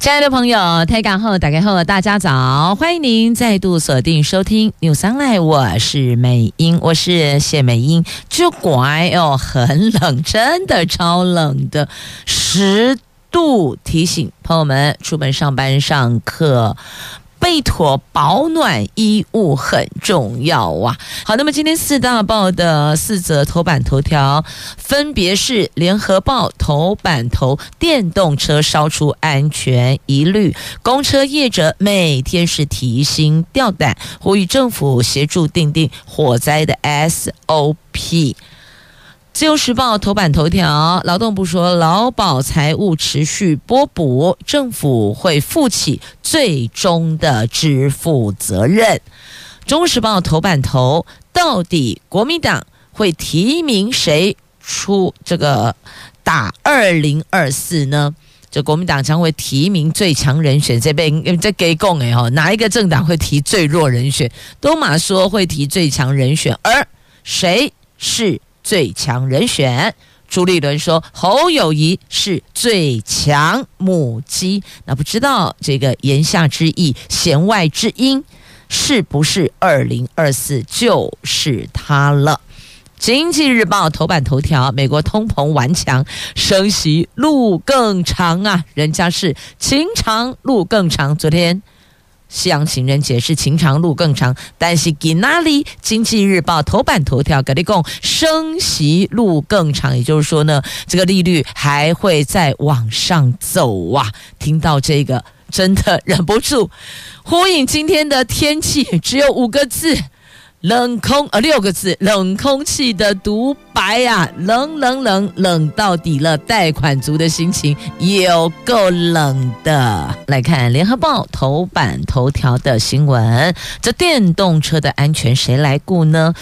亲爱的朋友，台港后打开后，大家早！欢迎您再度锁定收听《News Online》，我是美英，我是谢美英。就乖哦，很冷，真的超冷的，十度。提醒朋友们，出门上班上课。备妥保暖衣物很重要啊！好，那么今天四大报的四则头版头条，分别是《联合报》头版头：电动车烧出安全疑虑，公车业者每天是提心吊胆，呼吁政府协助订定火灾的 SOP。自由时报头版头条，劳动部说劳保财务持续拨补，政府会负起最终的支付责任。中时报头版头，到底国民党会提名谁出这个打二零二四呢？这国民党将会提名最强人选，这边这给共哎哈，哪一个政党会提最弱人选？都马说会提最强人选，而谁是？最强人选，朱立伦说侯友谊是最强母鸡。那不知道这个言下之意、弦外之音，是不是二零二四就是他了？经济日报头版头条：美国通膨顽强，升息路更长啊！人家是情长路更长。昨天。西洋情人节是情长路更长，但是给哪里？经济日报头版头条跟你讲，升息路更长，也就是说呢，这个利率还会再往上走啊！听到这个，真的忍不住呼应今天的天气，只有五个字。冷空呃，六个字，冷空气的独白呀、啊，冷冷冷冷到底了，贷款族的心情有够冷的。来看联合报头版头条的新闻，这电动车的安全谁来顾呢？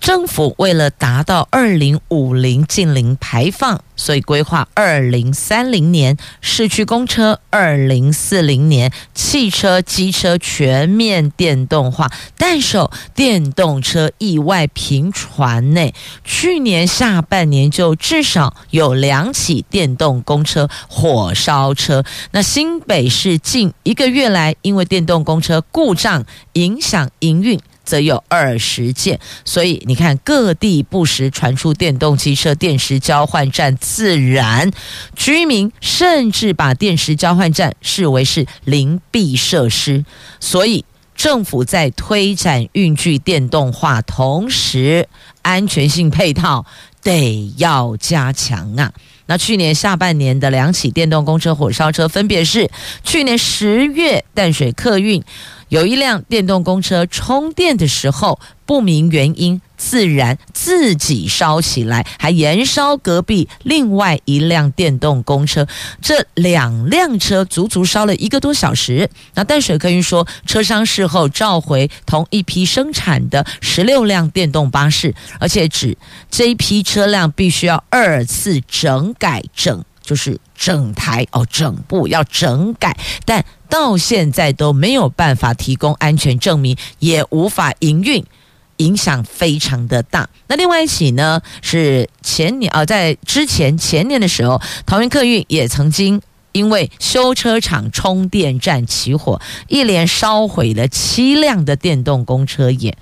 政府为了达到二零五零净零排放，所以规划二零三零年市区公车，二零四零年汽车、机车全面电动化。但是电动车意外频传呢，去年下半年就至少有两起电动公车火烧车。那新北市近一个月来，因为电动公车故障影响营运。则有二十件，所以你看，各地不时传出电动汽车电池交换站自燃，居民甚至把电池交换站视为是灵避设施。所以政府在推展运具电动化同时，安全性配套得要加强啊。那去年下半年的两起电动公车火烧车，分别是去年十月淡水客运。有一辆电动公车充电的时候，不明原因自燃，自己烧起来，还延烧隔壁另外一辆电动公车。这两辆车足足烧了一个多小时。那淡水客运说，车商事后召回同一批生产的十六辆电动巴士，而且指这一批车辆必须要二次整改整。就是整台哦，整部要整改，但到现在都没有办法提供安全证明，也无法营运，影响非常的大。那另外一起呢，是前年啊，在之前前年的时候，桃园客运也曾经因为修车厂充电站起火，一连烧毁了七辆的电动公车也。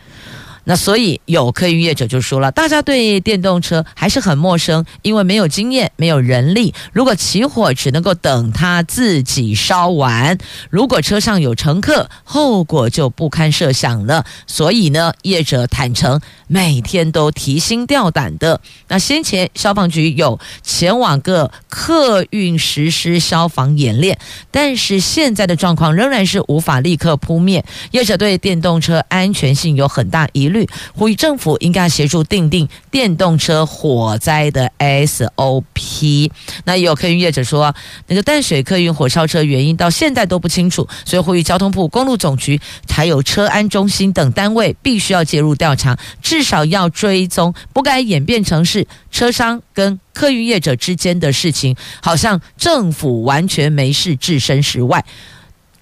那所以有客运业者就说了，大家对电动车还是很陌生，因为没有经验，没有人力。如果起火，只能够等它自己烧完。如果车上有乘客，后果就不堪设想了。所以呢，业者坦诚每天都提心吊胆的。那先前消防局有前往各客运实施消防演练，但是现在的状况仍然是无法立刻扑灭。业者对电动车安全性有很大疑虑。呼吁政府应该协助订定电动车火灾的 SOP。那也有客运业者说，那个淡水客运火烧车原因到现在都不清楚，所以呼吁交通部、公路总局还有车安中心等单位必须要介入调查，至至少要追踪，不该演变成是车商跟客运业者之间的事情，好像政府完全没事，置身事外，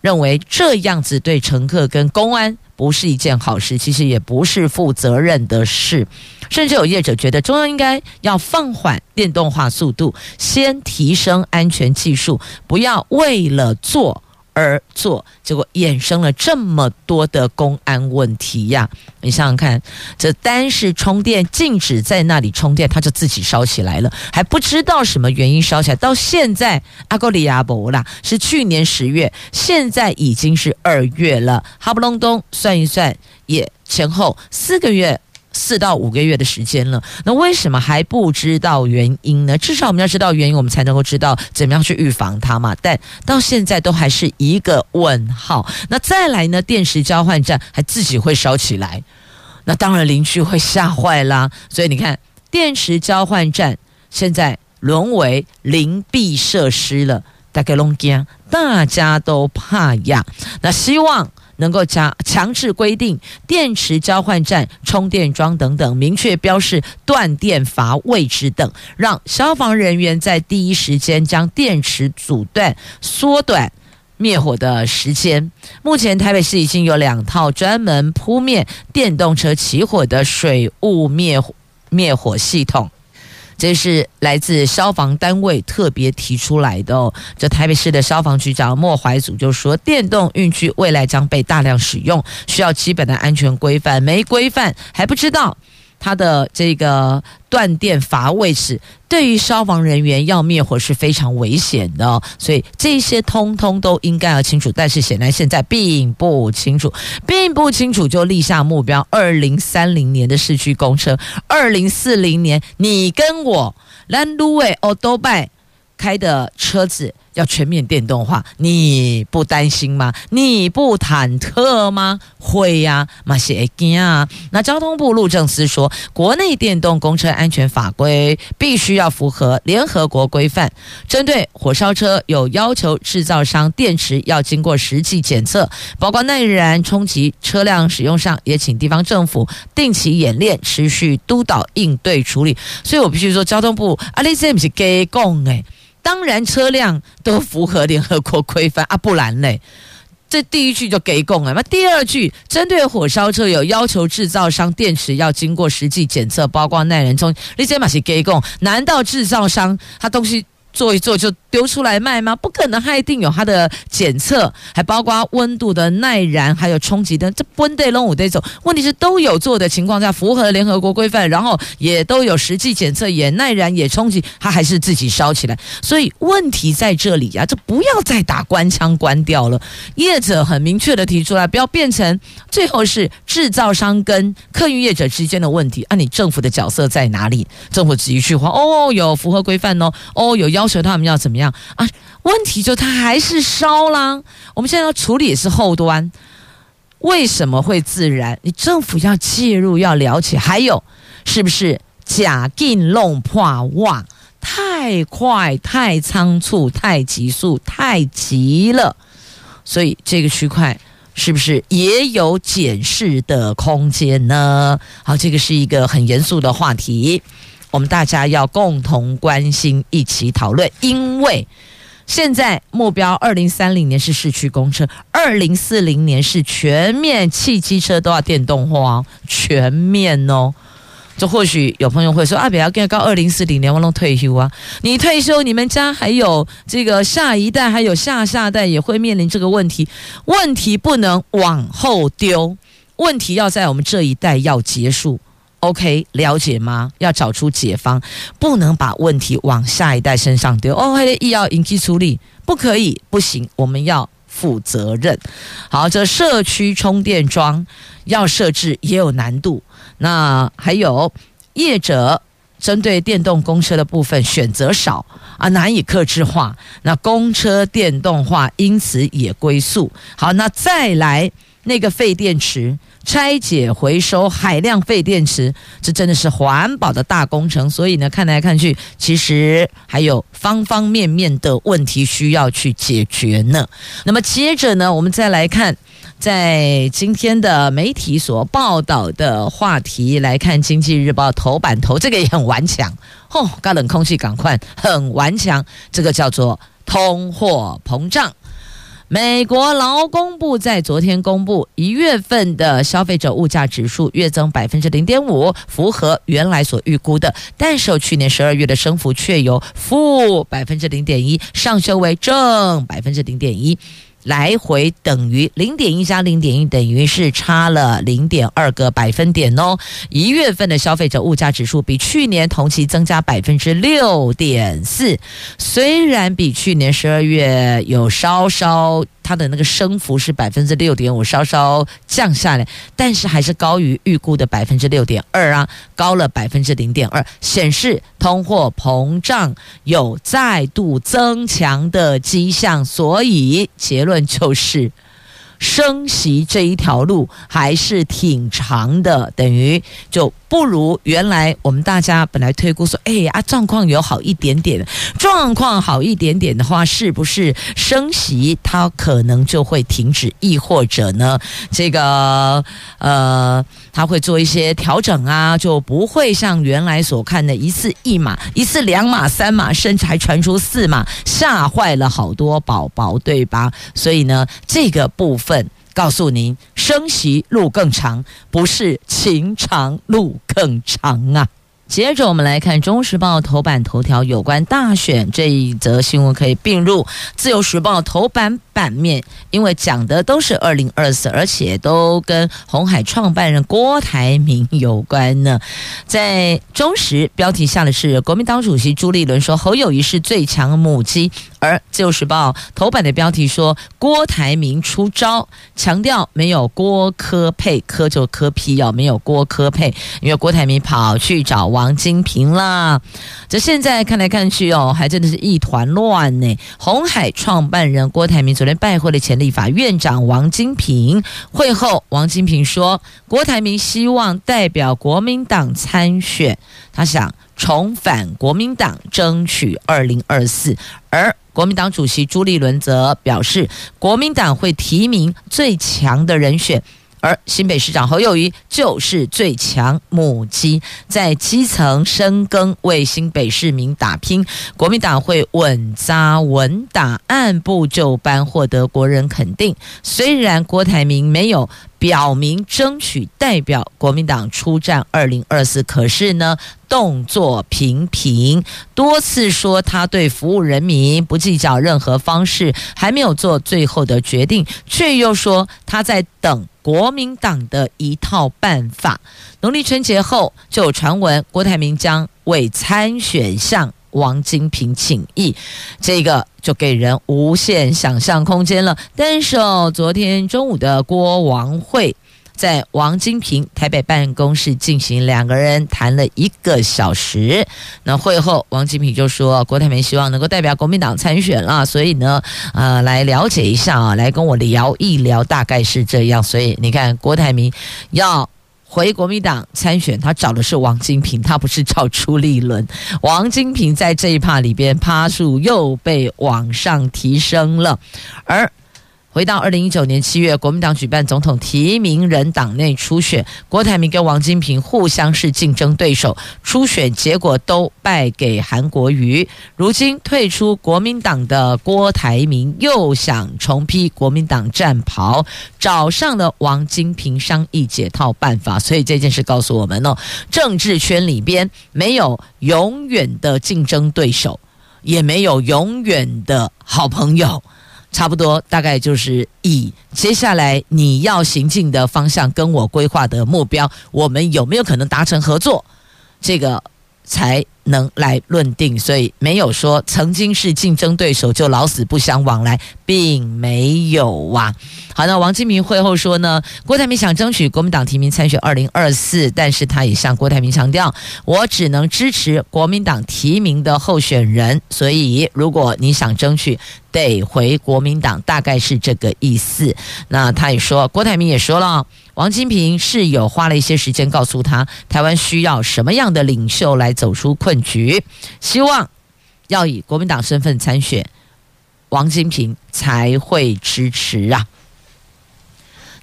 认为这样子对乘客跟公安不是一件好事，其实也不是负责任的事，甚至有业者觉得中央应该要放缓电动化速度，先提升安全技术，不要为了做。而做，结果衍生了这么多的公安问题呀！你想想看，这单是充电禁止在那里充电，它就自己烧起来了，还不知道什么原因烧起来。到现在阿哥里亚伯啦，是去年十月，现在已经是二月了，哈不隆咚算一算，也前后四个月。四到五个月的时间了，那为什么还不知道原因呢？至少我们要知道原因，我们才能够知道怎么样去预防它嘛。但到现在都还是一个问号。那再来呢？电池交换站还自己会烧起来，那当然邻居会吓坏啦。所以你看，电池交换站现在沦为灵避设施了，大概拢惊，大家都怕呀。那希望。能够强强制规定电池交换站、充电桩等等，明确标示断电阀位置等，让消防人员在第一时间将电池阻断，缩短灭火的时间。目前台北市已经有两套专门扑灭电动车起火的水雾灭灭火系统。这是来自消防单位特别提出来的哦。这台北市的消防局长莫怀祖就说，电动运具未来将被大量使用，需要基本的安全规范，没规范还不知道。它的这个断电阀位置，对于消防人员要灭火是非常危险的哦，所以这些通通都应该要清楚。但是显然现在并不清楚，并不清楚就立下目标：二零三零年的市区公车，二零四零年你跟我兰都威欧多拜开的车子。要全面电动化，你不担心吗？你不忐忑吗？会呀，马西埃金啊。那交通部路政司说，国内电动公车安全法规必须要符合联合国规范。针对火烧车，有要求制造商电池要经过实际检测，包括耐燃、冲击、车辆使用上，也请地方政府定期演练，持续督导应对处理。所以我必须说，交通部啊，你这不是假讲诶。当然，车辆都符合联合国规范啊，不然嘞，这第一句就给供了。那第二句，针对火烧车有要求制造商电池要经过实际检测，包括耐燃冲，你这嘛是给供？难道制造商他东西？做一做就丢出来卖吗？不可能，它一定有它的检测，还包括温度的耐燃，还有冲击灯。这温对龙五这种问题是都有做的情况下，符合联合国规范，然后也都有实际检测，也耐燃也冲击，它还是自己烧起来。所以问题在这里呀、啊，这不要再打官腔关掉了。业者很明确的提出来，不要变成最后是制造商跟客运业者之间的问题。啊，你政府的角色在哪里？政府只一句话哦，有符合规范哦，哦，有要。要求他们要怎么样啊？问题就他还是烧啦。我们现在要处理是后端，为什么会自燃？你政府要介入，要了解。还有是不是假定弄破哇？太快、太仓促、太急速、太急了。所以这个区块是不是也有检视的空间呢？好，这个是一个很严肃的话题。我们大家要共同关心，一起讨论，因为现在目标二零三零年是市区公车，二零四零年是全面汽机车都要电动化，全面哦。这或许有朋友会说啊，不要跟到二零四零年我能退休啊？你退休，你们家还有这个下一代，还有下下代也会面临这个问题，问题不能往后丢，问题要在我们这一代要结束。OK，了解吗？要找出解方，不能把问题往下一代身上丢。哦，还得要引起处理，不可以，不行，我们要负责任。好，这社区充电桩要设置也有难度。那还有业者针对电动公车的部分选择少啊，难以克制化。那公车电动化因此也归宿。好，那再来那个废电池。拆解回收海量废电池，这真的是环保的大工程。所以呢，看来看去，其实还有方方面面的问题需要去解决呢。那么接着呢，我们再来看在今天的媒体所报道的话题来看，《经济日报》头版头这个也很顽强哦，高冷空气赶快很顽强，这个叫做通货膨胀。美国劳工部在昨天公布一月份的消费者物价指数月增百分之零点五，符合原来所预估的，但是去年十二月的升幅却由负百分之零点一上修为正百分之零点一。来回等于零点一加零点一，等于是差了零点二个百分点哦。一月份的消费者物价指数比去年同期增加百分之六点四，虽然比去年十二月有稍稍。它的那个升幅是百分之六点五，稍稍降下来，但是还是高于预估的百分之六点二啊，高了百分之零点二，显示通货膨胀有再度增强的迹象，所以结论就是。升息这一条路还是挺长的，等于就不如原来我们大家本来推估说，哎啊，状况有好一点点，状况好一点点的话，是不是升息它可能就会停止，亦或者呢，这个呃，他会做一些调整啊，就不会像原来所看的一次一码、一次两码、三码，甚至还传出四码，吓坏了好多宝宝，对吧？所以呢，这个部分。告诉您，升息路更长，不是情长路更长啊！接着我们来看《中时报》头版头条，有关大选这一则新闻可以并入《自由时报》头版版面，因为讲的都是二零二四，而且都跟鸿海创办人郭台铭有关呢。在中时标题下的是国民党主席朱立伦说侯友谊是最强母鸡。而《自由时报》头版的标题说，郭台铭出招，强调没有郭柯配，科就柯 P 要没有郭柯配，因为郭台铭跑去找王金平啦。这现在看来看去哦，还真的是一团乱呢。红海创办人郭台铭昨天拜会了前立法院长王金平，会后王金平说，郭台铭希望代表国民党参选，他想重返国民党，争取二零二四，而。国民党主席朱立伦则表示，国民党会提名最强的人选，而新北市长侯友宜就是最强母鸡，在基层深耕，为新北市民打拼。国民党会稳扎稳打，按部就班获得国人肯定。虽然郭台铭没有。表明争取代表国民党出战二零二四，可是呢，动作频频，多次说他对服务人民不计较任何方式，还没有做最后的决定，却又说他在等国民党的一套办法。农历春节后，就有传闻郭台铭将为参选向王金平请益，这个就给人无限想象空间了。但是哦，昨天中午的郭王会在王金平台北办公室进行，两个人谈了一个小时。那会后，王金平就说，郭台铭希望能够代表国民党参选了，所以呢，呃，来了解一下啊，来跟我聊一聊，大概是这样。所以你看，郭台铭要。回国民党参选，他找的是王金平，他不是找朱立伦。王金平在这一趴里边趴数又被往上提升了，而。回到二零一九年七月，国民党举办总统提名人党内初选，郭台铭跟王金平互相是竞争对手，初选结果都败给韩国瑜。如今退出国民党的郭台铭又想重披国民党战袍，找上了王金平商议解套办法。所以这件事告诉我们哦，政治圈里边没有永远的竞争对手，也没有永远的好朋友。差不多，大概就是以接下来你要行进的方向跟我规划的目标，我们有没有可能达成合作？这个才。能来论定，所以没有说曾经是竞争对手就老死不相往来，并没有啊。好，那王金平会后说呢，郭台铭想争取国民党提名参选二零二四，但是他也向郭台铭强调，我只能支持国民党提名的候选人，所以如果你想争取，得回国民党，大概是这个意思。那他也说，郭台铭也说了。王金平是有花了一些时间告诉他，台湾需要什么样的领袖来走出困局，希望要以国民党身份参选，王金平才会支持啊。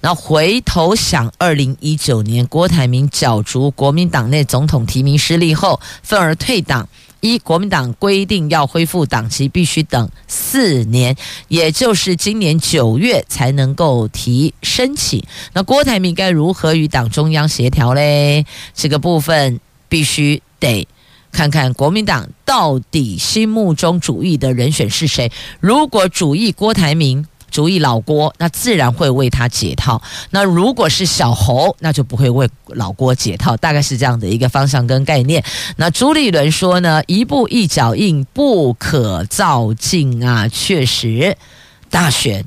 那回头想，二零一九年郭台铭角逐国民党内总统提名失利后，愤而退党。一国民党规定要恢复党籍，必须等四年，也就是今年九月才能够提申请。那郭台铭该如何与党中央协调嘞？这个部分必须得看看国民党到底心目中主义的人选是谁。如果主义郭台铭。主意老郭，那自然会为他解套。那如果是小侯，那就不会为老郭解套。大概是这样的一个方向跟概念。那朱立伦说呢，一步一脚印，不可造进啊。确实，大选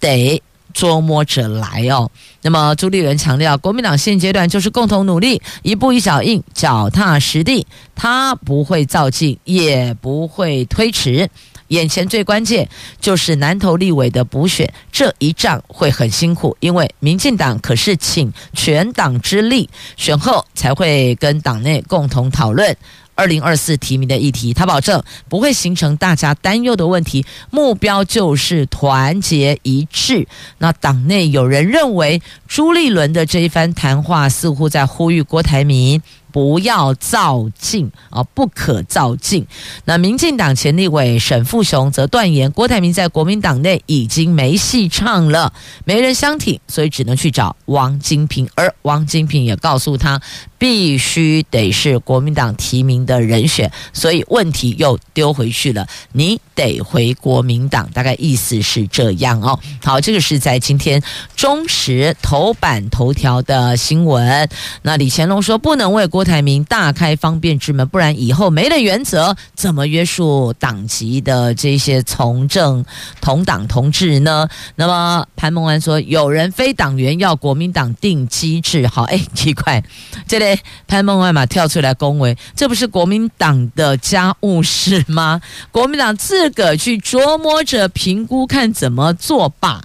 得捉摸着来哦。那么朱立伦强调，国民党现阶段就是共同努力，一步一脚印，脚踏实地。他不会造进，也不会推迟。眼前最关键就是南投立委的补选，这一仗会很辛苦，因为民进党可是倾全党之力，选后才会跟党内共同讨论二零二四提名的议题。他保证不会形成大家担忧的问题，目标就是团结一致。那党内有人认为朱立伦的这一番谈话似乎在呼吁郭台铭。不要躁进啊！不可躁进。那民进党前立委沈富雄则断言，郭台铭在国民党内已经没戏唱了，没人相挺，所以只能去找王金平。而王金平也告诉他，必须得是国民党提名的人选。所以问题又丢回去了，你得回国民党。大概意思是这样哦。好，这个是在今天中时头版头条的新闻。那李乾隆说，不能为郭。台铭大开方便之门，不然以后没了原则，怎么约束党籍的这些从政同党同志呢？那么潘孟安说，有人非党员要国民党定机制，好，哎，奇怪，这里潘孟安嘛跳出来恭维，这不是国民党的家务事吗？国民党自个去琢磨着评估，看怎么做吧。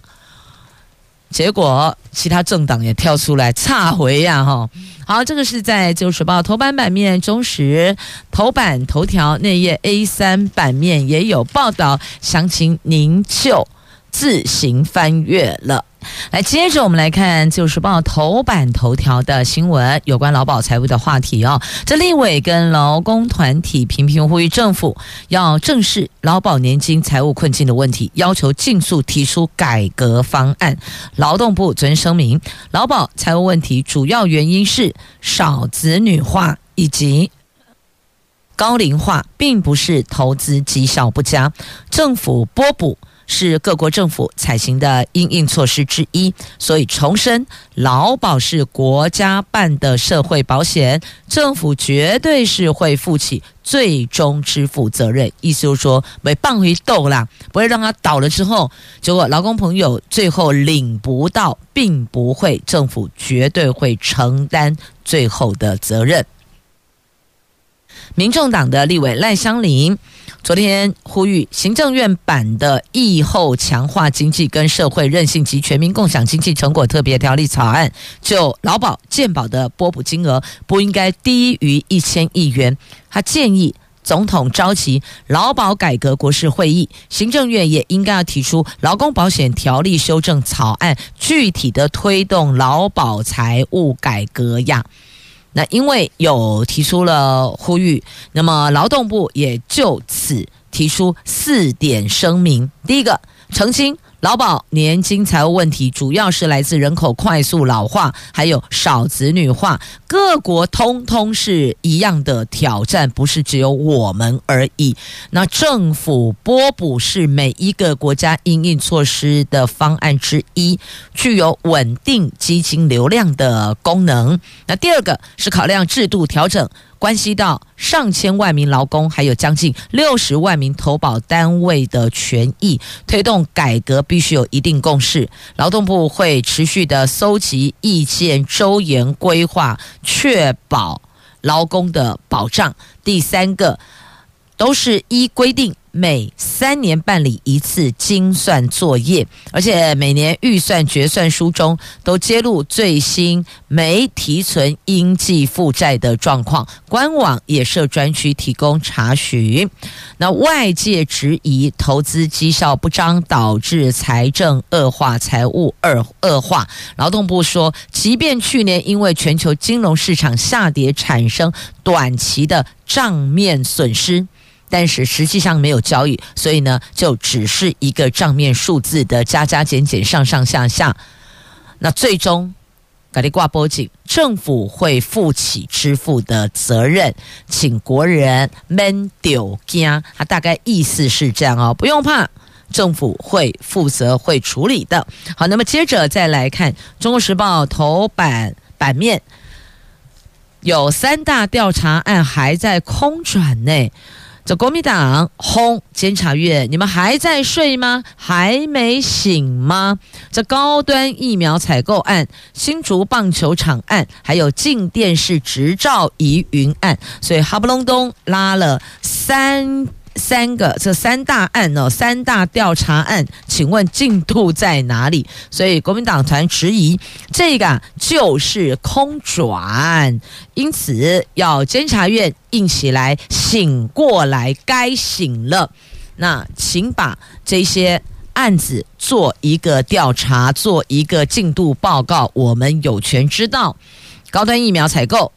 结果其他政党也跳出来插回呀，哈。好，这个是在《九时报》头版版面，中时头版头条内页 A 三版面也有报道，详情您就自行翻阅了。来，接着我们来看《旧时报》头版头条的新闻，有关劳保财务的话题哦。这立委跟劳工团体频频呼吁政府要正视劳保年金财务困境的问题，要求尽速提出改革方案。劳动部昨天声明，劳保财务问题主要原因是少子女化以及高龄化，并不是投资绩效不佳，政府拨补。是各国政府采行的应应措施之一，所以重申，劳保是国家办的社会保险，政府绝对是会负起最终支付责任。意思就是说，没办回斗啦，不会让他倒了之后，结果劳工朋友最后领不到，并不会，政府绝对会承担最后的责任。民众党的立委赖香伶。昨天呼吁行政院版的疫后强化经济跟社会韧性及全民共享经济成果特别条例草案，就劳保健保的拨补金额不应该低于一千亿元。他建议总统召集劳保改革国是会议，行政院也应该要提出劳工保险条例修正草案，具体的推动劳保财务改革呀。那因为有提出了呼吁，那么劳动部也就此提出四点声明。第一个，澄清。劳保年金财务问题主要是来自人口快速老化，还有少子女化，各国通通是一样的挑战，不是只有我们而已。那政府拨补是每一个国家应应措施的方案之一，具有稳定基金流量的功能。那第二个是考量制度调整。关系到上千万名劳工，还有将近六十万名投保单位的权益，推动改革必须有一定共识。劳动部会持续的搜集意见，周延规划，确保劳工的保障。第三个，都是依规定每三年办理一次精算作业，而且每年预算决算书中都揭露最新没提存应计负债的状况，官网也设专区提供查询。那外界质疑投资绩效不彰导致财政恶化、财务恶恶化，劳动部说，即便去年因为全球金融市场下跌产生短期的账面损失。但是实际上没有交易，所以呢，就只是一个账面数字的加加减减、上上下下。那最终，咖哩挂波警，政府会负起支付的责任，请国人免丢惊。他大概意思是这样哦，不用怕，政府会负责会处理的。好，那么接着再来看《中国时报》头版版面，有三大调查案还在空转内。这国民党轰监察院，你们还在睡吗？还没醒吗？这高端疫苗采购案、新竹棒球场案，还有静电视执照疑云案，所以哈不隆咚拉了三。三个这三大案哦，三大调查案，请问进度在哪里？所以国民党团质疑这个就是空转，因此要监察院硬起来，醒过来，该醒了。那请把这些案子做一个调查，做一个进度报告，我们有权知道。高端疫苗采购、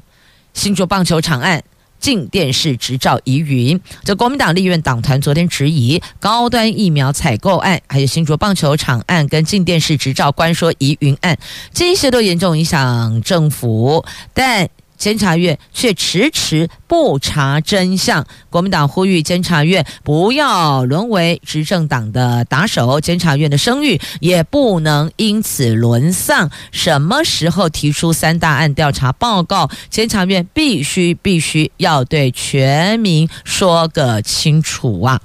新竹棒球场案。镜电视执照疑云，就国民党立院党团昨天质疑高端疫苗采购案，还有新竹棒球场案跟镜电视执照官说疑云案，这些都严重影响政府，但。监察院却迟迟不查真相，国民党呼吁监察院不要沦为执政党的打手，监察院的声誉也不能因此沦丧。什么时候提出三大案调查报告？监察院必须必须要对全民说个清楚啊！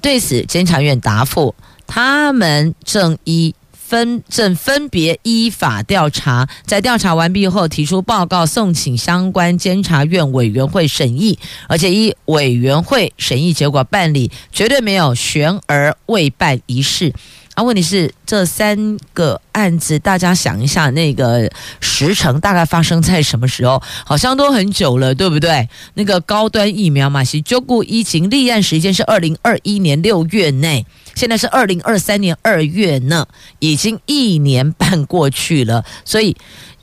对此，监察院答复，他们正依。分正分别依法调查，在调查完毕后提出报告，送请相关监察院委员会审议，而且依委员会审议结果办理，绝对没有悬而未办一事。啊，问题是这三个案子，大家想一下，那个时程大概发生在什么时候？好像都很久了，对不对？那个高端疫苗嘛，是就顾疫情立案时间是二零二一年六月内。现在是二零二三年二月呢，已经一年半过去了，所以。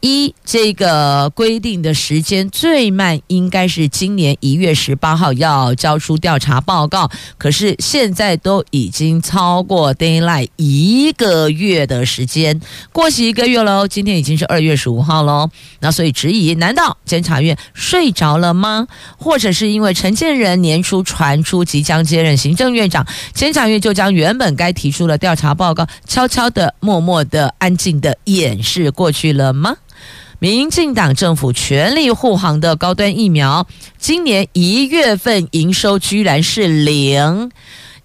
一这个规定的时间最慢应该是今年一月十八号要交出调查报告，可是现在都已经超过 deadline 一个月的时间，过期一个月喽。今天已经是二月十五号喽，那所以质疑：难道监察院睡着了吗？或者是因为陈建仁年初传出即将接任行政院长，监察院就将原本该提出的调查报告悄悄的、默默的、安静的掩饰过去了吗？民进党政府全力护航的高端疫苗，今年一月份营收居然是零，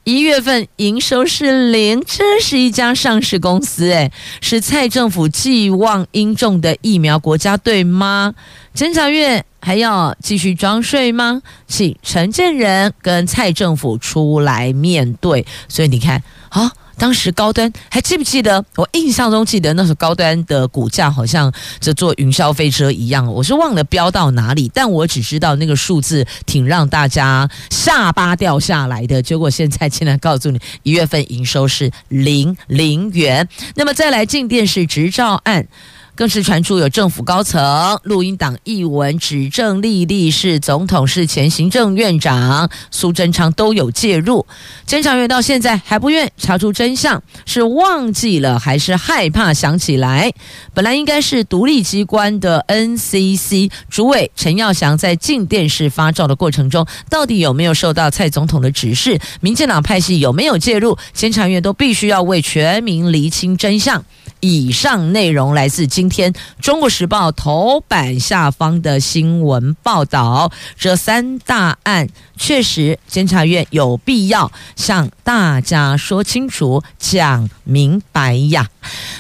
一月份营收是零，这是一家上市公司，诶，是蔡政府寄望殷重的疫苗国家队吗？监察院还要继续装睡吗？请陈建仁跟蔡政府出来面对。所以你看，啊。当时高端还记不记得？我印象中记得那时候高端的股价好像这坐云霄飞车一样，我是忘了飙到哪里，但我只知道那个数字挺让大家下巴掉下来的。结果现在竟然告诉你，一月份营收是零零元。那么再来进电视执照案。更是传出有政府高层录音档译文，指证莉莉是总统、是前行政院长苏贞昌都有介入。监察院到现在还不愿查出真相，是忘记了还是害怕想起来？本来应该是独立机关的 NCC 主委陈耀祥在进电视发照的过程中，到底有没有受到蔡总统的指示？民进党派系有没有介入？监察院都必须要为全民厘清真相。以上内容来自今。天《中国时报》头版下方的新闻报道，这三大案确实，监察院有必要向大家说清楚、讲明白呀。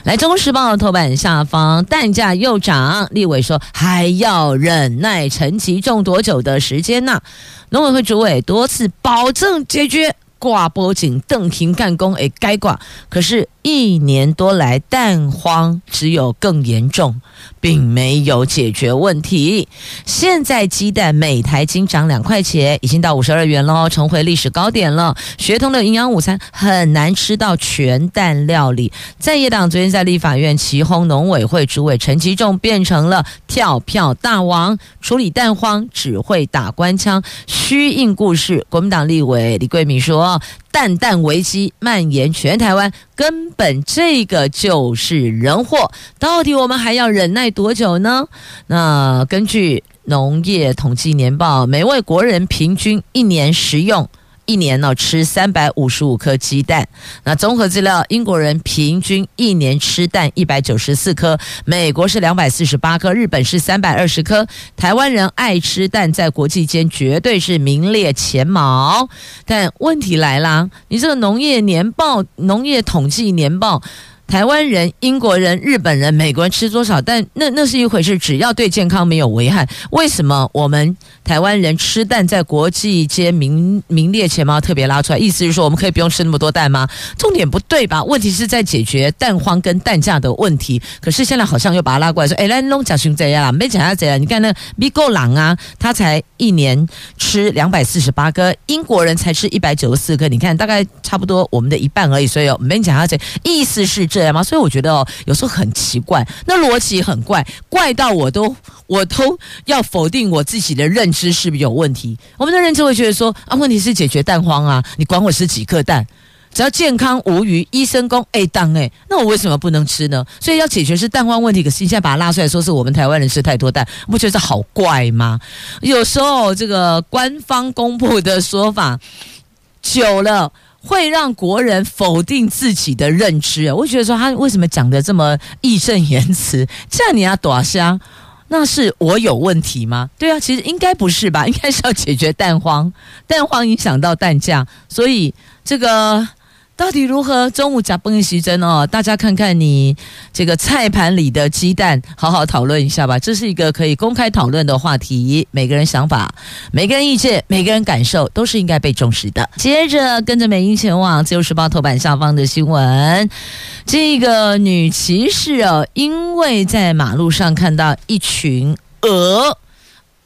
来，《中国时报》头版下方，蛋价又涨，立委说还要忍耐陈其仲多久的时间呢？农委会主委多次保证解决。挂脖颈，邓廷干工诶，该挂。可是，一年多来蛋荒只有更严重，并没有解决问题。现在鸡蛋每台斤涨两块钱，已经到五十二元喽，重回历史高点了。学童的营养午餐很难吃到全蛋料理。在野党昨天在立法院起哄农委会主委陈其仲变成了跳票大王，处理蛋荒只会打官腔，虚应故事。国民党立委李贵敏说。蛋蛋危机蔓延全台湾，根本这个就是人祸。到底我们还要忍耐多久呢？那根据农业统计年报，每位国人平均一年食用。一年呢吃三百五十五颗鸡蛋，那综合资料，英国人平均一年吃蛋一百九十四颗，美国是两百四十八颗，日本是三百二十颗。台湾人爱吃蛋，在国际间绝对是名列前茅。但问题来了，你这个农业年报、农业统计年报。台湾人、英国人、日本人、美国人吃多少？但那那是一回事，只要对健康没有危害，为什么我们台湾人吃蛋在国际间名名列前茅？特别拉出来，意思是说我们可以不用吃那么多蛋吗？重点不对吧？问题是在解决蛋荒跟蛋价的问题。可是现在好像又把它拉过来说，哎，来弄讲熊贼啊，没讲他贼啊！你看那米狗朗啊，他才一年吃两百四十八个，英国人才吃一百九十四个，你看大概差不多我们的一半而已。所以没讲他贼，意思是。对吗？所以我觉得哦，有时候很奇怪，那逻辑很怪，怪到我都我都要否定我自己的认知是不是有问题？我们的认知会觉得说啊，问题是解决蛋荒啊，你管我吃几颗蛋，只要健康无虞，医生公哎当哎，那我为什么不能吃呢？所以要解决是蛋黄问题，可是你现在把它拉出来说是我们台湾人吃太多蛋，不觉得这好怪吗？有时候这个官方公布的说法久了。会让国人否定自己的认知，我觉得说他为什么讲的这么义正言辞？这样你要躲香，那是我有问题吗？对啊，其实应该不是吧？应该是要解决蛋荒，蛋荒影响到蛋价，所以这个。到底如何？中午加崩西针哦，大家看看你这个菜盘里的鸡蛋，好好讨论一下吧。这是一个可以公开讨论的话题，每个人想法、每个人意见、每个人感受都是应该被重视的。接着跟着美英前往《自由时报》头版下方的新闻，这个女骑士哦，因为在马路上看到一群鹅，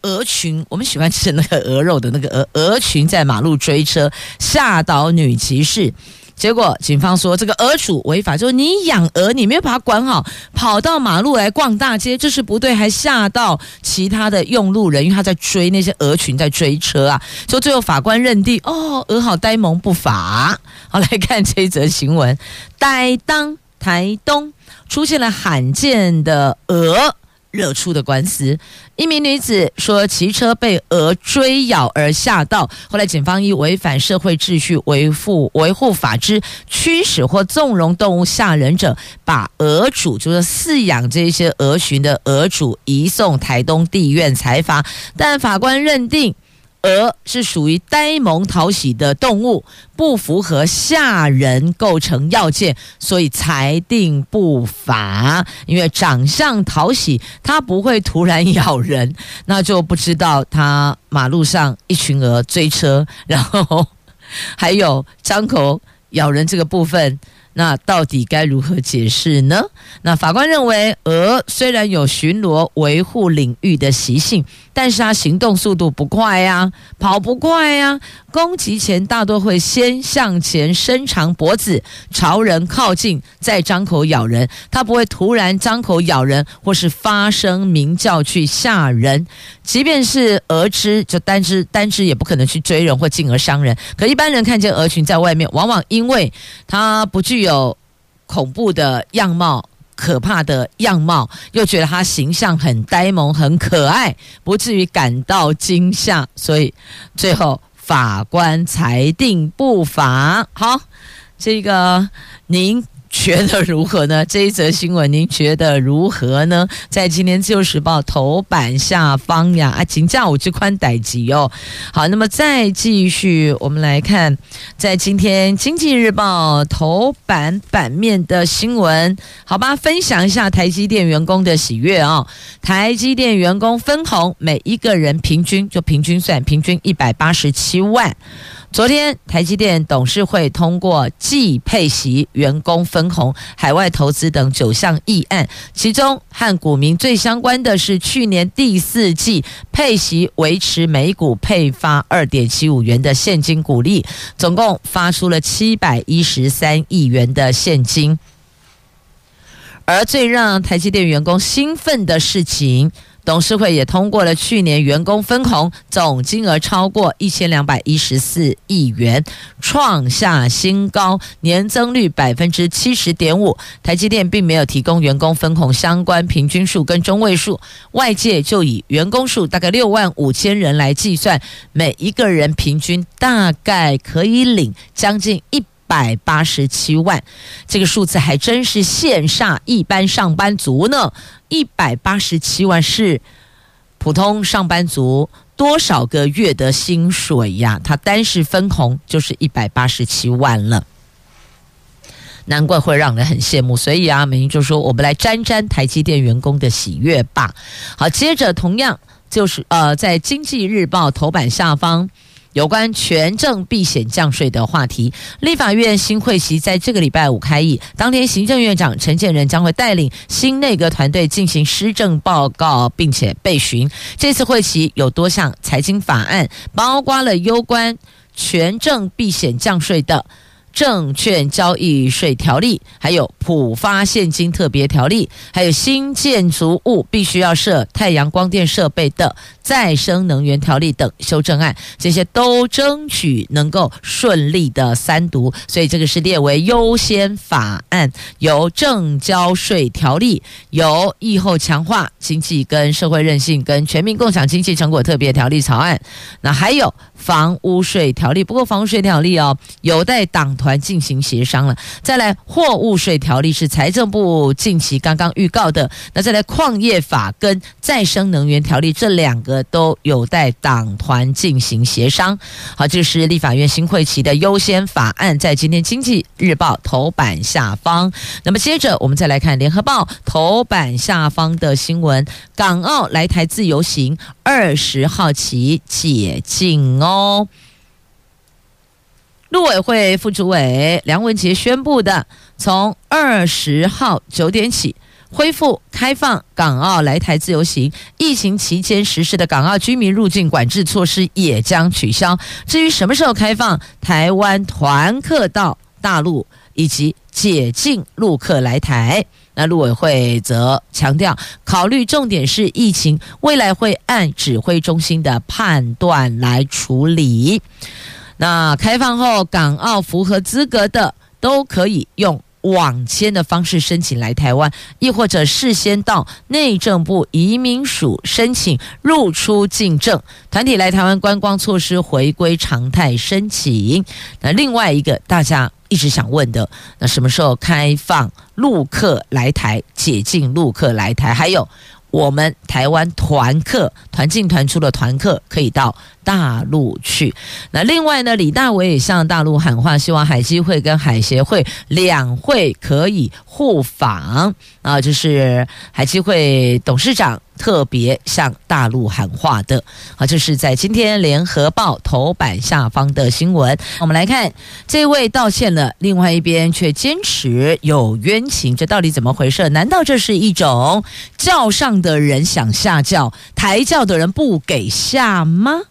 鹅群，我们喜欢吃那个鹅肉的那个鹅，鹅群在马路追车，吓倒女骑士。结果警方说这个鹅主违法，就是你养鹅，你没有把它管好，跑到马路来逛大街，这是不对，还吓到其他的用路人，因为他在追那些鹅群在追车啊。就最后法官认定，哦，鹅好呆萌不法。好，来看这一则新闻，呆当台东出现了罕见的鹅。惹出的官司，一名女子说骑车被鹅追咬而吓到，后来警方以违反社会秩序、维护维护法治、驱使或纵容动物吓人者，把鹅主就是饲养这些鹅群的鹅主移送台东地院裁罚，但法官认定。鹅是属于呆萌讨喜的动物，不符合吓人构成要件，所以裁定不罚。因为长相讨喜，它不会突然咬人，那就不知道它马路上一群鹅追车，然后还有张口咬人这个部分。那到底该如何解释呢？那法官认为，鹅虽然有巡逻维护领域的习性，但是它行动速度不快呀，跑不快呀，攻击前大多会先向前伸长脖子朝人靠近，再张口咬人。它不会突然张口咬人，或是发声鸣叫去吓人。即便是鹅只，就单只单只也不可能去追人或进而伤人。可一般人看见鹅群在外面，往往因为它不具有恐怖的样貌、可怕的样貌，又觉得他形象很呆萌、很可爱，不至于感到惊吓，所以最后法官裁定不罚。好，这个您。觉得如何呢？这一则新闻您觉得如何呢？在今天自由时报头版下方呀，啊，请假我去宽带级哦。好，那么再继续，我们来看，在今天经济日报头版版面的新闻，好吧，分享一下台积电员工的喜悦啊、哦。台积电员工分红，每一个人平均就平均算，平均一百八十七万。昨天，台积电董事会通过季配息、员工分红、海外投资等九项议案，其中和股民最相关的是去年第四季配息维持每股配发二点七五元的现金股利，总共发出了七百一十三亿元的现金。而最让台积电员工兴奋的事情。董事会也通过了去年员工分红总金额超过一千两百一十四亿元，创下新高，年增率百分之七十点五。台积电并没有提供员工分红相关平均数跟中位数，外界就以员工数大概六万五千人来计算，每一个人平均大概可以领将近一百八十七万，这个数字还真是羡煞一般上班族呢。一百八十七万是普通上班族多少个月的薪水呀？他单是分红就是一百八十七万了，难怪会让人很羡慕。所以啊，美英就说：“我们来沾沾台积电员工的喜悦吧。”好，接着同样就是呃，在《经济日报》头版下方。有关权证避险降税的话题，立法院新会席在这个礼拜五开议。当天，行政院长陈建仁将会带领新内阁团队进行施政报告，并且备询。这次会席有多项财经法案，包括了攸关权证避险降税的。证券交易税条例，还有普发现金特别条例，还有新建筑物必须要设太阳光电设备的再生能源条例等修正案，这些都争取能够顺利的三读，所以这个是列为优先法案。由证交税条例，由疫后强化经济跟社会韧性跟全民共享经济成果特别条例草案，那还有房屋税条例，不过房屋税条例哦，有待党。团进行协商了，再来货物税条例是财政部近期刚刚预告的，那再来矿业法跟再生能源条例这两个都有待党团进行协商。好，这是立法院新会期的优先法案，在今天经济日报头版下方。那么接着我们再来看联合报头版下方的新闻：港澳来台自由行二十号起解禁哦。陆委会副主委梁文杰宣布的，从二十号九点起恢复开放港澳来台自由行，疫情期间实施的港澳居民入境管制措施也将取消。至于什么时候开放台湾团客到大陆，以及解禁陆客来台，那陆委会则强调，考虑重点是疫情，未来会按指挥中心的判断来处理。那开放后，港澳符合资格的都可以用网签的方式申请来台湾，亦或者事先到内政部移民署申请入出境证。团体来台湾观光措施回归常态申请。那另外一个大家一直想问的，那什么时候开放陆客来台，解禁陆客来台？还有我们台湾团客团进团出的团客可以到大陆去。那另外呢，李大伟也向大陆喊话，希望海基会跟海协会两会可以互访啊，就是海基会董事长特别向大陆喊话的。啊，这是在今天联合报头版下方的新闻。我们来看，这位道歉了，另外一边却坚持有冤情，这到底怎么回事？难道这是一种轿上的人想下轿，抬轿的人不给下吗？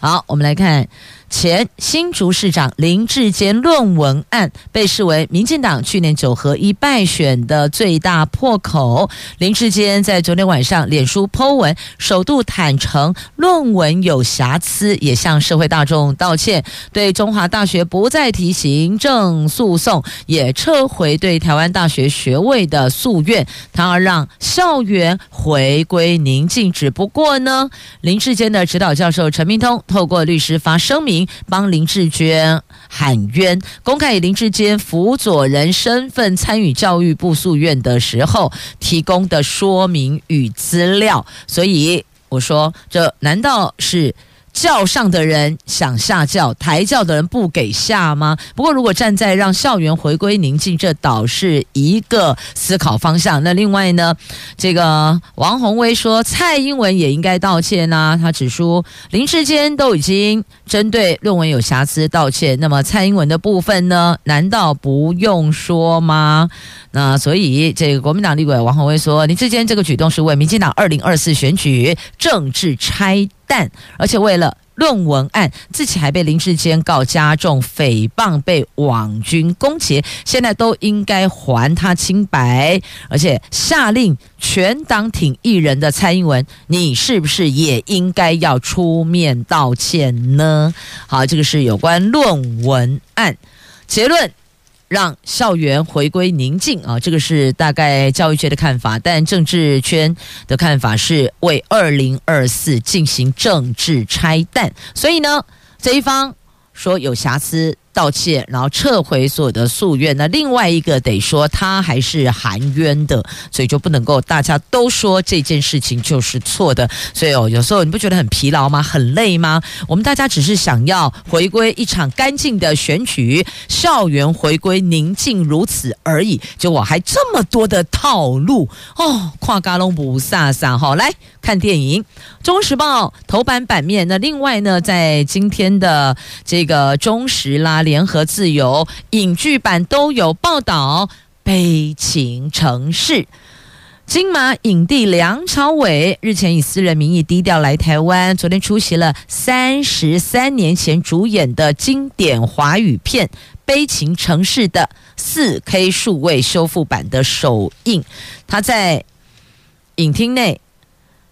好，我们来看。前新竹市长林志坚论文案被视为民进党去年九合一败选的最大破口。林志坚在昨天晚上脸书 po 文，首度坦承论文有瑕疵，也向社会大众道歉，对中华大学不再提行政诉讼，也撤回对台湾大学学位的诉愿，他要让校园回归宁静。只不过呢，林志坚的指导教授陈明通透过律师发声明。帮林志娟喊冤，公开以林志坚辅佐人身份参与教育部诉愿的时候提供的说明与资料。所以我说，这难道是？轿上的人想下轿，抬轿的人不给下吗？不过，如果站在让校园回归宁静，这倒是一个思考方向。那另外呢，这个王鸿薇说，蔡英文也应该道歉呐、啊。他指出，林智坚都已经针对论文有瑕疵道歉，那么蔡英文的部分呢？难道不用说吗？那所以，这个国民党立委王鸿薇说，林智坚这个举动是为民进党二零二四选举政治拆但，而且为了论文案，自己还被林志坚告加重诽谤，被网军攻击，现在都应该还他清白，而且下令全党挺艺人的蔡英文，你是不是也应该要出面道歉呢？好，这个是有关论文案结论。让校园回归宁静啊，这个是大概教育界的看法，但政治圈的看法是为二零二四进行政治拆弹，所以呢，这一方说有瑕疵。道歉，然后撤回所有的诉愿。那另外一个得说，他还是含冤的，所以就不能够大家都说这件事情就是错的。所以哦，有时候你不觉得很疲劳吗？很累吗？我们大家只是想要回归一场干净的选举，校园回归宁静如此而已。结果还这么多的套路哦，跨嘎隆不飒飒哈，来看电影。中时报头版版面。那另外呢，在今天的这个中时啦。联合自由影剧版都有报道，《悲情城市》金马影帝梁朝伟日前以私人名义低调来台湾，昨天出席了三十三年前主演的经典华语片《悲情城市》的四 K 数位修复版的首映。他在影厅内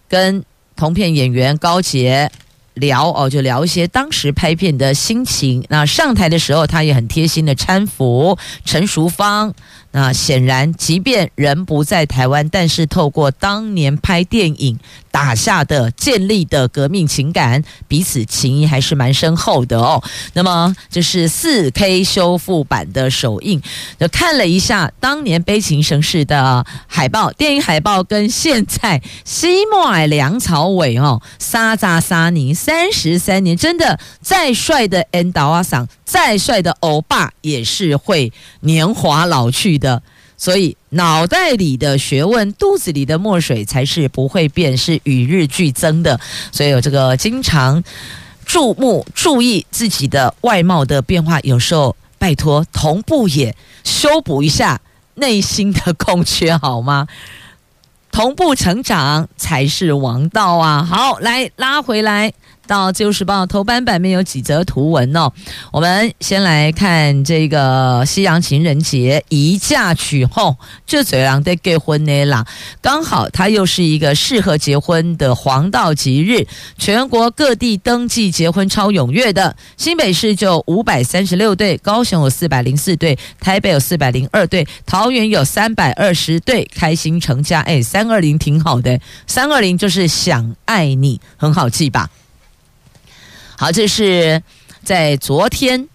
跟同片演员高捷。聊哦，就聊一些当时拍片的心情。那上台的时候，他也很贴心的搀扶陈淑芳。那显然，即便人不在台湾，但是透过当年拍电影打下的建立的革命情感，彼此情谊还是蛮深厚的哦。那么，这是四 K 修复版的首映，就看了一下当年《悲情城市》的海报，电影海报跟现在西莫尔梁朝伟哦，沙扎沙尼三十三年，真的再帅的 N 导阿桑，再帅的欧巴，也是会年华老去的，所以脑袋里的学问，肚子里的墨水才是不会变，是与日俱增的。所以有这个经常注目、注意自己的外貌的变化，有时候拜托同步也修补一下内心的空缺，好吗？同步成长才是王道啊！好，来拉回来。到《自由时报》头版版面有几则图文哦。我们先来看这个西洋情人节，一嫁娶后这嘴郎得结婚呢啦。刚好它又是一个适合结婚的黄道吉日，全国各地登记结婚超踊跃的。新北市就五百三十六对，高雄有四百零四对，台北有四百零二对，桃园有三百二十对，开心成家。哎，三二零挺好的，三二零就是想爱你，很好记吧？好，这是在昨天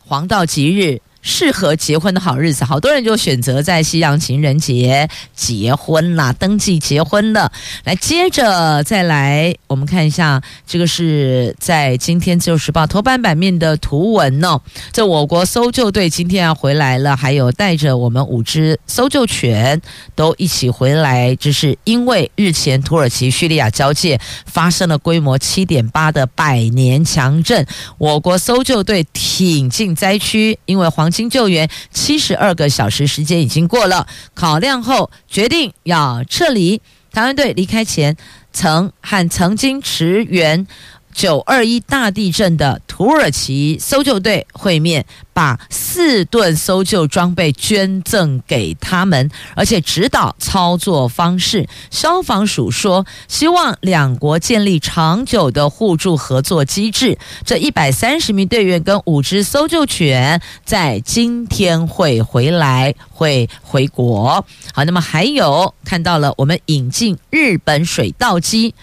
黄道吉日。适合结婚的好日子，好多人就选择在西洋情人节结婚啦，登记结婚了。来，接着再来，我们看一下，这个是在今天《自由时报》头版版面的图文哦。这我国搜救队今天要回来了，还有带着我们五只搜救犬都一起回来，这是因为日前土耳其叙利亚交界发生了规模七点八的百年强震，我国搜救队挺进灾区，因为黄。经救援七十二个小时时间已经过了，考量后决定要撤离。台湾队离开前，曾和曾经驰援。九二一大地震的土耳其搜救队会面，把四吨搜救装备捐赠给他们，而且指导操作方式。消防署说，希望两国建立长久的互助合作机制。这一百三十名队员跟五只搜救犬在今天会回来，会回国。好，那么还有看到了，我们引进日本水稻机。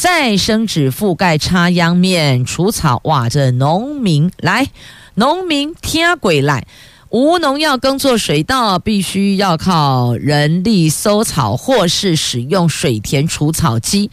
再生纸覆盖插秧面除草。哇，这农民来，农民听鬼来。无农药耕作水稻，必须要靠人力收草，或是使用水田除草机，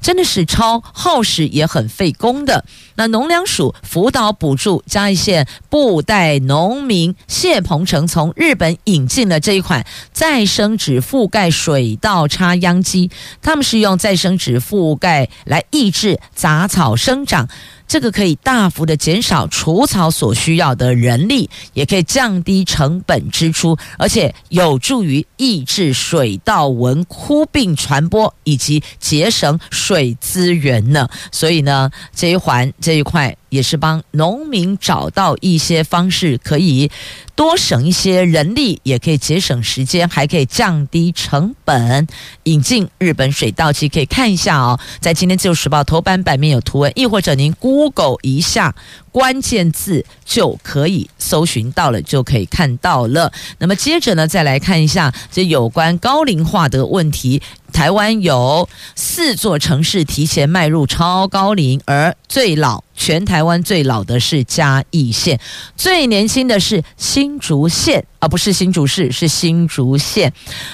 真的是超耗时也很费工的。那农粮署辅导补助嘉义县布袋农民谢鹏程从日本引进了这一款再生纸覆盖水稻插秧机，他们是用再生纸覆盖来抑制杂草生长。这个可以大幅的减少除草所需要的人力，也可以降低成本支出，而且有助于抑制水稻纹枯病传播以及节省水资源呢。所以呢，这一环这一块。也是帮农民找到一些方式，可以多省一些人力，也可以节省时间，还可以降低成本。引进日本水稻机，可以看一下哦，在今天自由时报头版版面有图文，亦或者您 Google 一下关键字就可以搜寻到了，就可以看到了。那么接着呢，再来看一下这有关高龄化的问题。台湾有四座城市提前迈入超高龄，而最老。全台湾最老的是嘉义县，最年轻的是新竹县，而不是新竹市，是新竹县。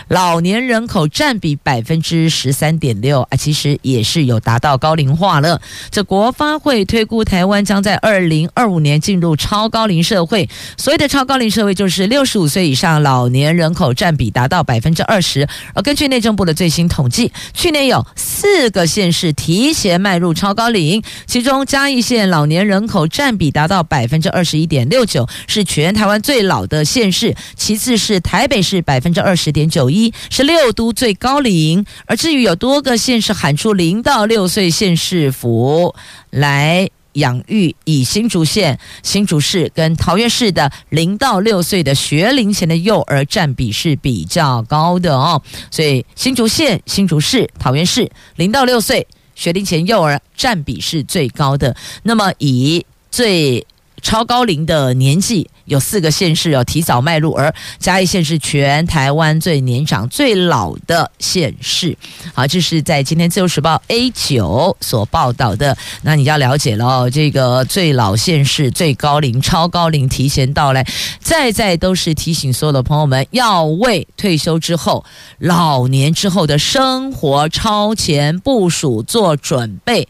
老年人口占比百分之十三点六啊，其实也是有达到高龄化了。这国发会推估，台湾将在二零二五年进入超高龄社会。所谓的超高龄社会，就是六十五岁以上老年人口占比达到百分之二十。而根据内政部的最新统计，去年有四个县市提前迈入超高龄，其中嘉义。县老年人口占比达到百分之二十一点六九，是全台湾最老的县市。其次是台北市百分之二十点九一，是六都最高龄。而至于有多个县市喊出零到六岁县市府来养育，以新竹县、新竹市跟桃园市的零到六岁的学龄前的幼儿占比是比较高的哦。所以新竹县、新竹市、桃园市零到六岁。学龄前幼儿占比是最高的，那么以最超高龄的年纪，有四个县市要提早迈入，而嘉义县是全台湾最年长、最老的县市。好，这是在今天自由时报 A 九所报道的。那你要了解了哦，这个最老县市、最高龄、超高龄提前到来，再再都是提醒所有的朋友们，要为退休之后、老年之后的生活超前部署做准备。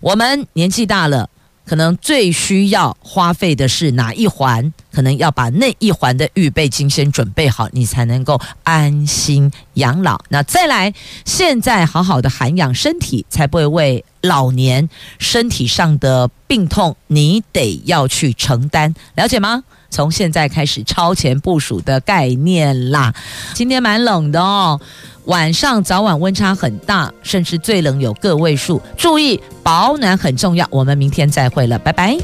我们年纪大了。可能最需要花费的是哪一环？可能要把那一环的预备金先准备好，你才能够安心养老。那再来，现在好好的涵养身体，才不会为老年身体上的病痛，你得要去承担，了解吗？从现在开始超前部署的概念啦。今天蛮冷的哦。晚上早晚温差很大，甚至最冷有个位数，注意保暖很重要。我们明天再会了，拜拜。